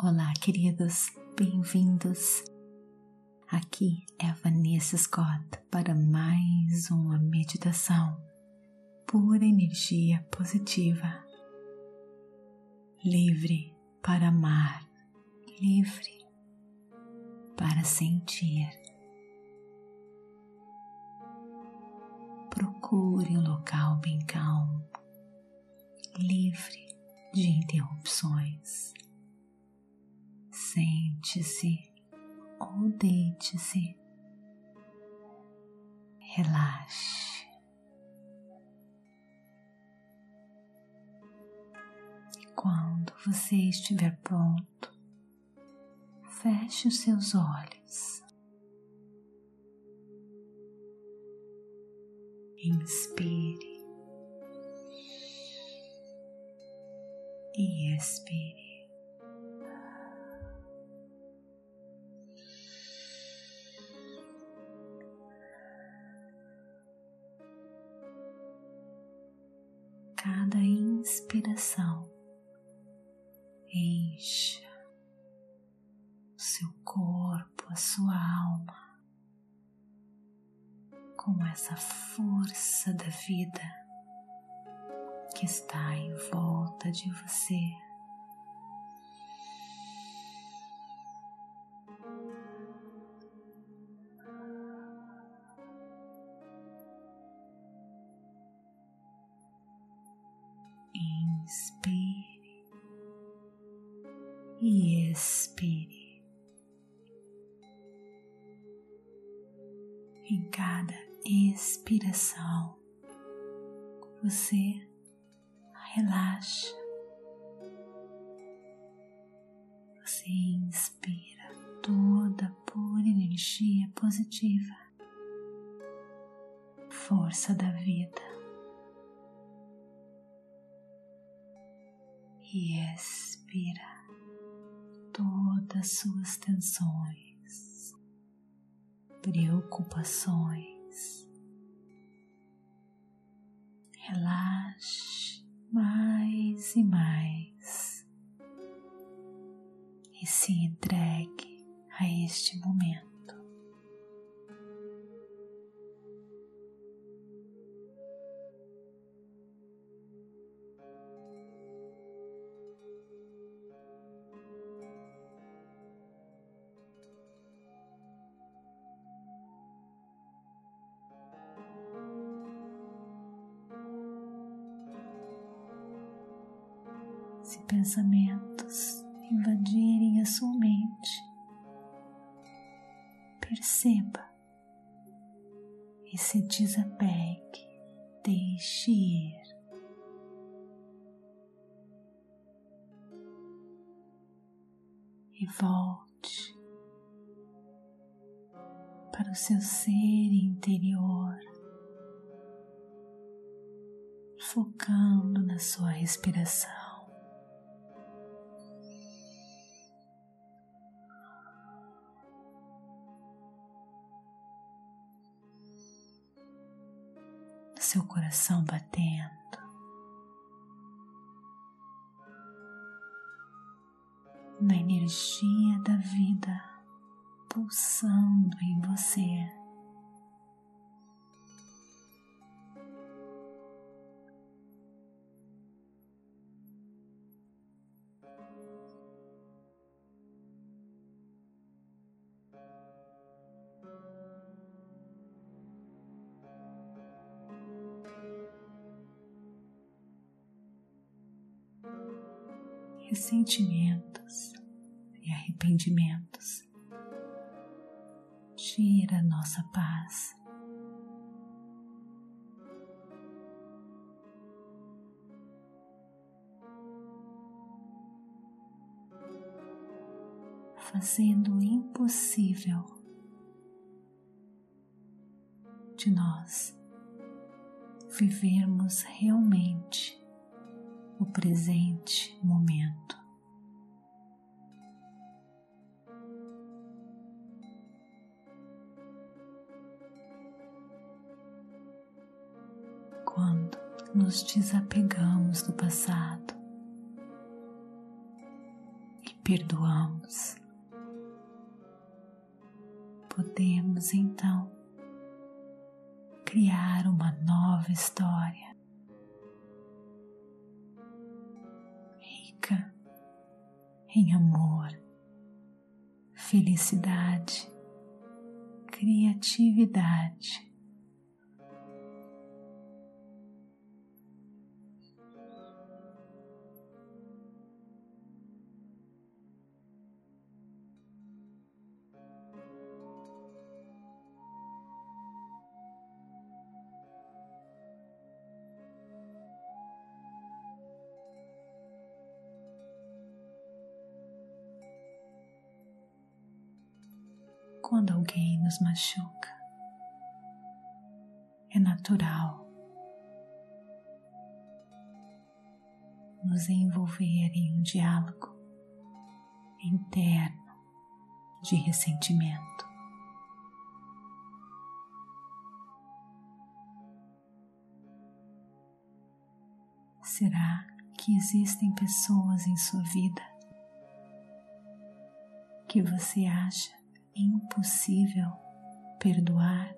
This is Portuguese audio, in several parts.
Olá, queridos, bem-vindos. Aqui é a Vanessa Scott para mais uma meditação pura energia positiva, livre para amar, livre para sentir. Procure um local bem calmo, livre de interrupções Sente-se ou deite-se. Relaxe. E quando você estiver pronto, feche os seus olhos. Inspire e expire. Cada inspiração encha o seu corpo, a sua alma com essa força da vida que está em volta de você. Inspire e expire. Em cada expiração, você relaxa. Você inspira toda pura energia positiva, força da vida. E expira todas as suas tensões, preocupações. Relaxe mais e mais e se entregue a este momento. Se pensamentos invadirem a sua mente, perceba e se desapegue, deixe ir. E volte para o seu ser interior, focando na sua respiração. Coração batendo. Na energia da vida pulsando em você. Ressentimentos e arrependimentos. Tira nossa paz. Fazendo o impossível de nós vivermos realmente o presente momento. Quando nos desapegamos do passado e perdoamos, podemos então criar uma nova história em amor, felicidade, criatividade quando alguém nos machuca. É natural nos envolver em um diálogo interno de ressentimento. Será que existem pessoas em sua vida que você acha impossível perdoar.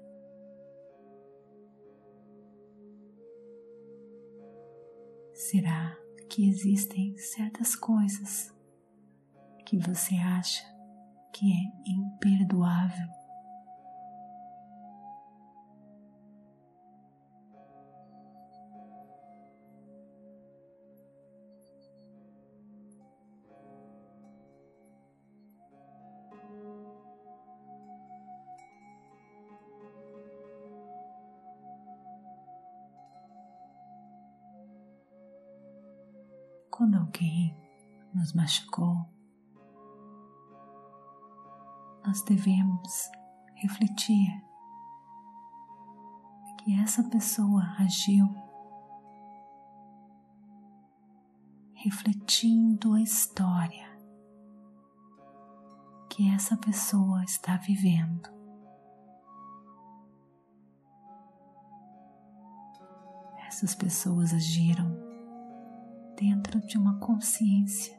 Será que existem certas coisas que você acha que é imperdoável? Quando alguém nos machucou, nós devemos refletir que essa pessoa agiu refletindo a história que essa pessoa está vivendo. Essas pessoas agiram dentro de uma consciência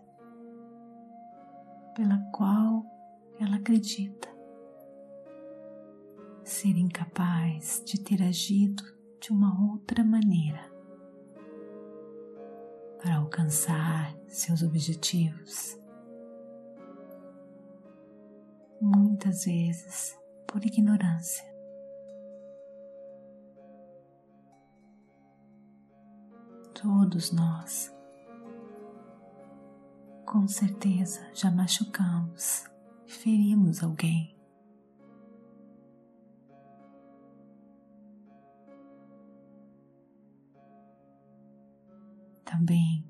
pela qual ela acredita ser incapaz de ter agido de uma outra maneira para alcançar seus objetivos. Muitas vezes por ignorância. Todos nós com certeza já machucamos, ferimos alguém. Também,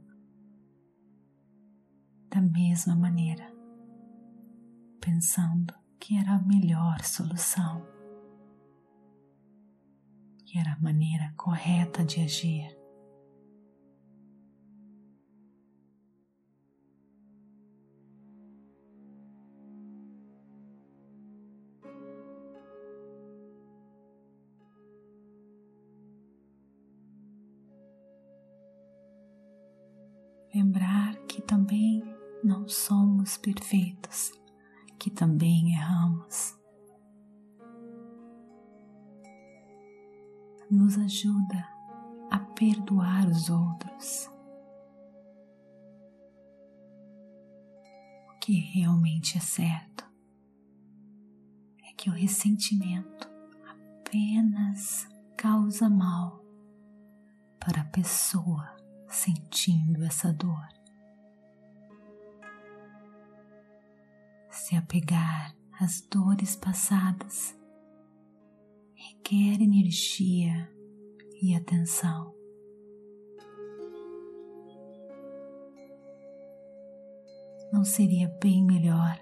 da mesma maneira, pensando que era a melhor solução, que era a maneira correta de agir. Também não somos perfeitos, que também erramos. Nos ajuda a perdoar os outros. O que realmente é certo é que o ressentimento apenas causa mal para a pessoa sentindo essa dor. Se apegar às dores passadas requer energia e atenção. Não seria bem melhor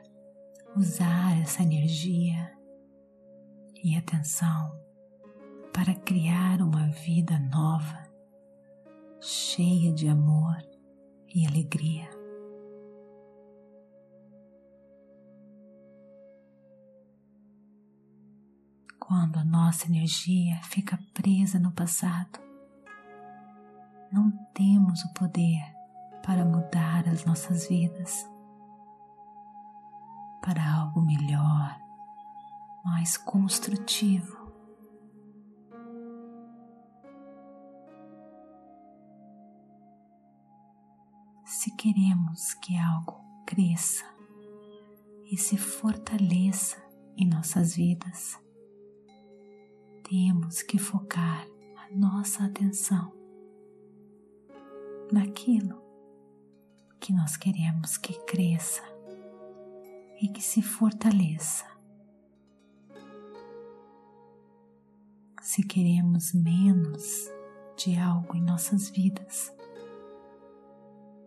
usar essa energia e atenção para criar uma vida nova? cheia de amor e alegria. Quando a nossa energia fica presa no passado, não temos o poder para mudar as nossas vidas. para algo melhor, mais construtivo. Se queremos que algo cresça e se fortaleça em nossas vidas, temos que focar a nossa atenção naquilo que nós queremos que cresça e que se fortaleça. Se queremos menos de algo em nossas vidas,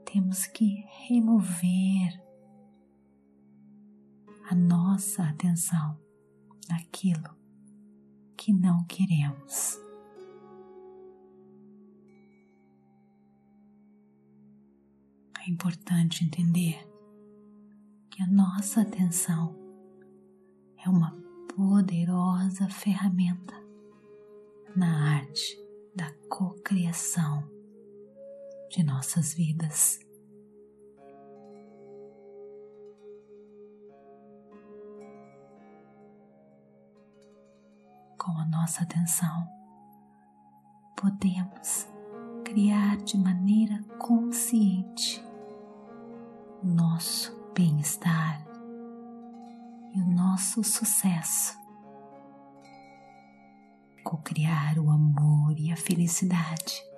temos que remover a nossa atenção naquilo que não queremos. É importante entender que a nossa atenção é uma poderosa ferramenta na arte da cocriação de nossas vidas. Com a nossa atenção, podemos criar de maneira consciente nosso bem-estar e o nosso sucesso. Co-criar o amor e a felicidade.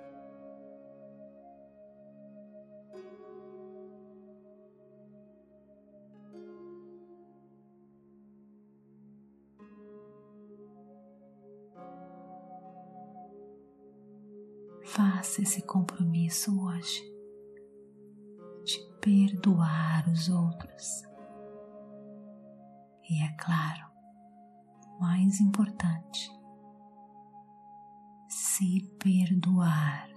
Faça esse compromisso hoje perdoar os outros. E é claro, mais importante, se perdoar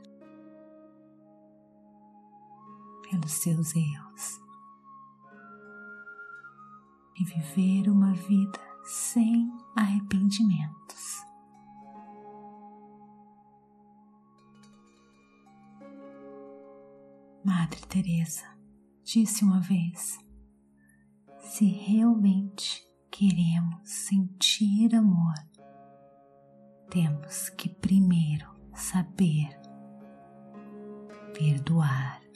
pelos seus erros e viver uma vida sem arrependimentos. Madre Teresa disse uma vez: se realmente queremos sentir amor, temos que primeiro saber perdoar.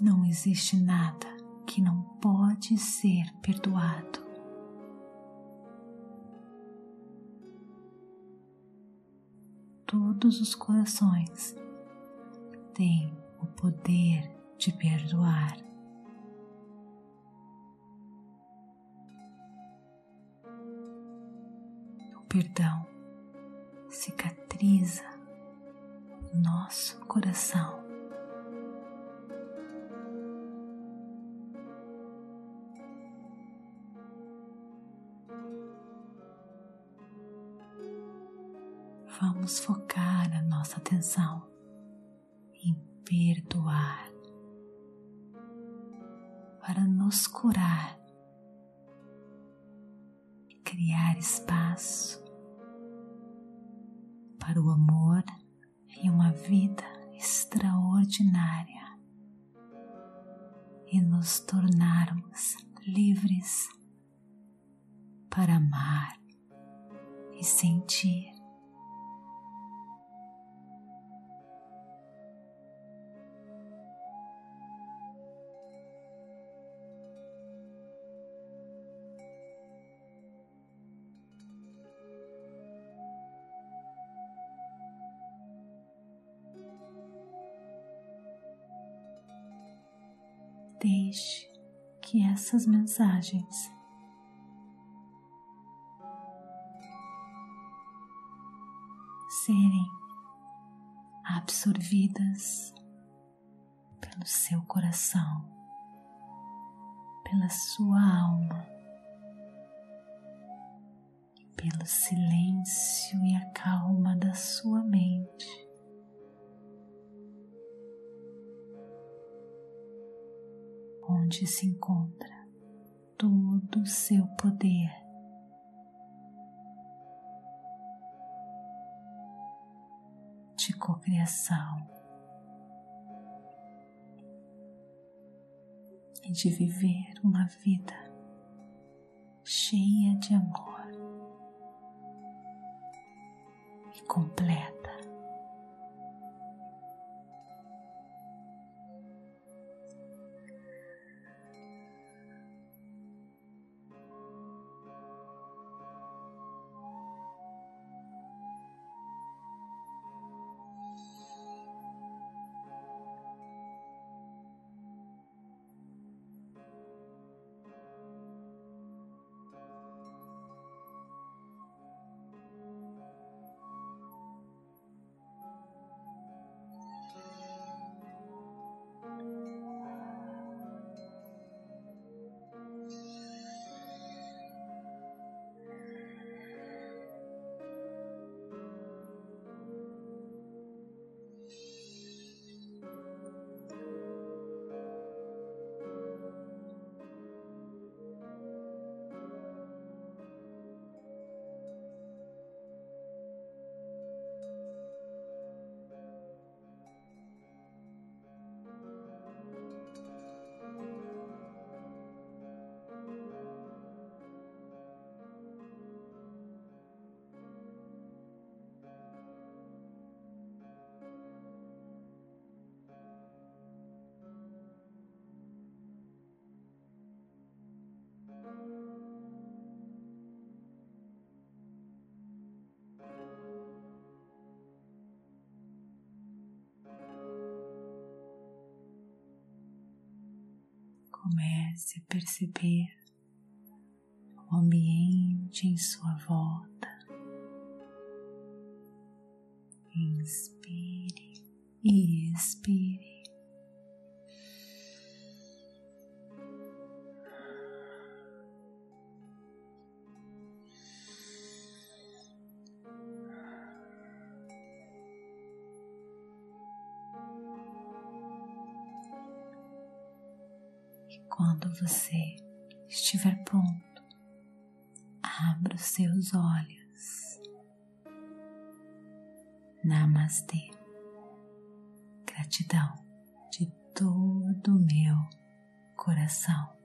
Não existe nada que não pode ser perdoado. Todos os corações têm o poder de perdoar. O perdão cicatriza o nosso coração. Vamos focar a nossa atenção em perdoar para nos curar e criar espaço para o amor e uma vida extraordinária e nos tornarmos livres para amar e sentir Deixe que essas mensagens serem absorvidas pelo seu coração, pela sua alma, pelo silêncio e a calma da sua mente. Onde se encontra todo o seu poder. De cocriação e de viver uma vida cheia de amor e completa. Comece a perceber o ambiente em sua volta. Inspire e expire. Quando você estiver pronto, abra os seus olhos. Namastê. Gratidão de todo o meu coração.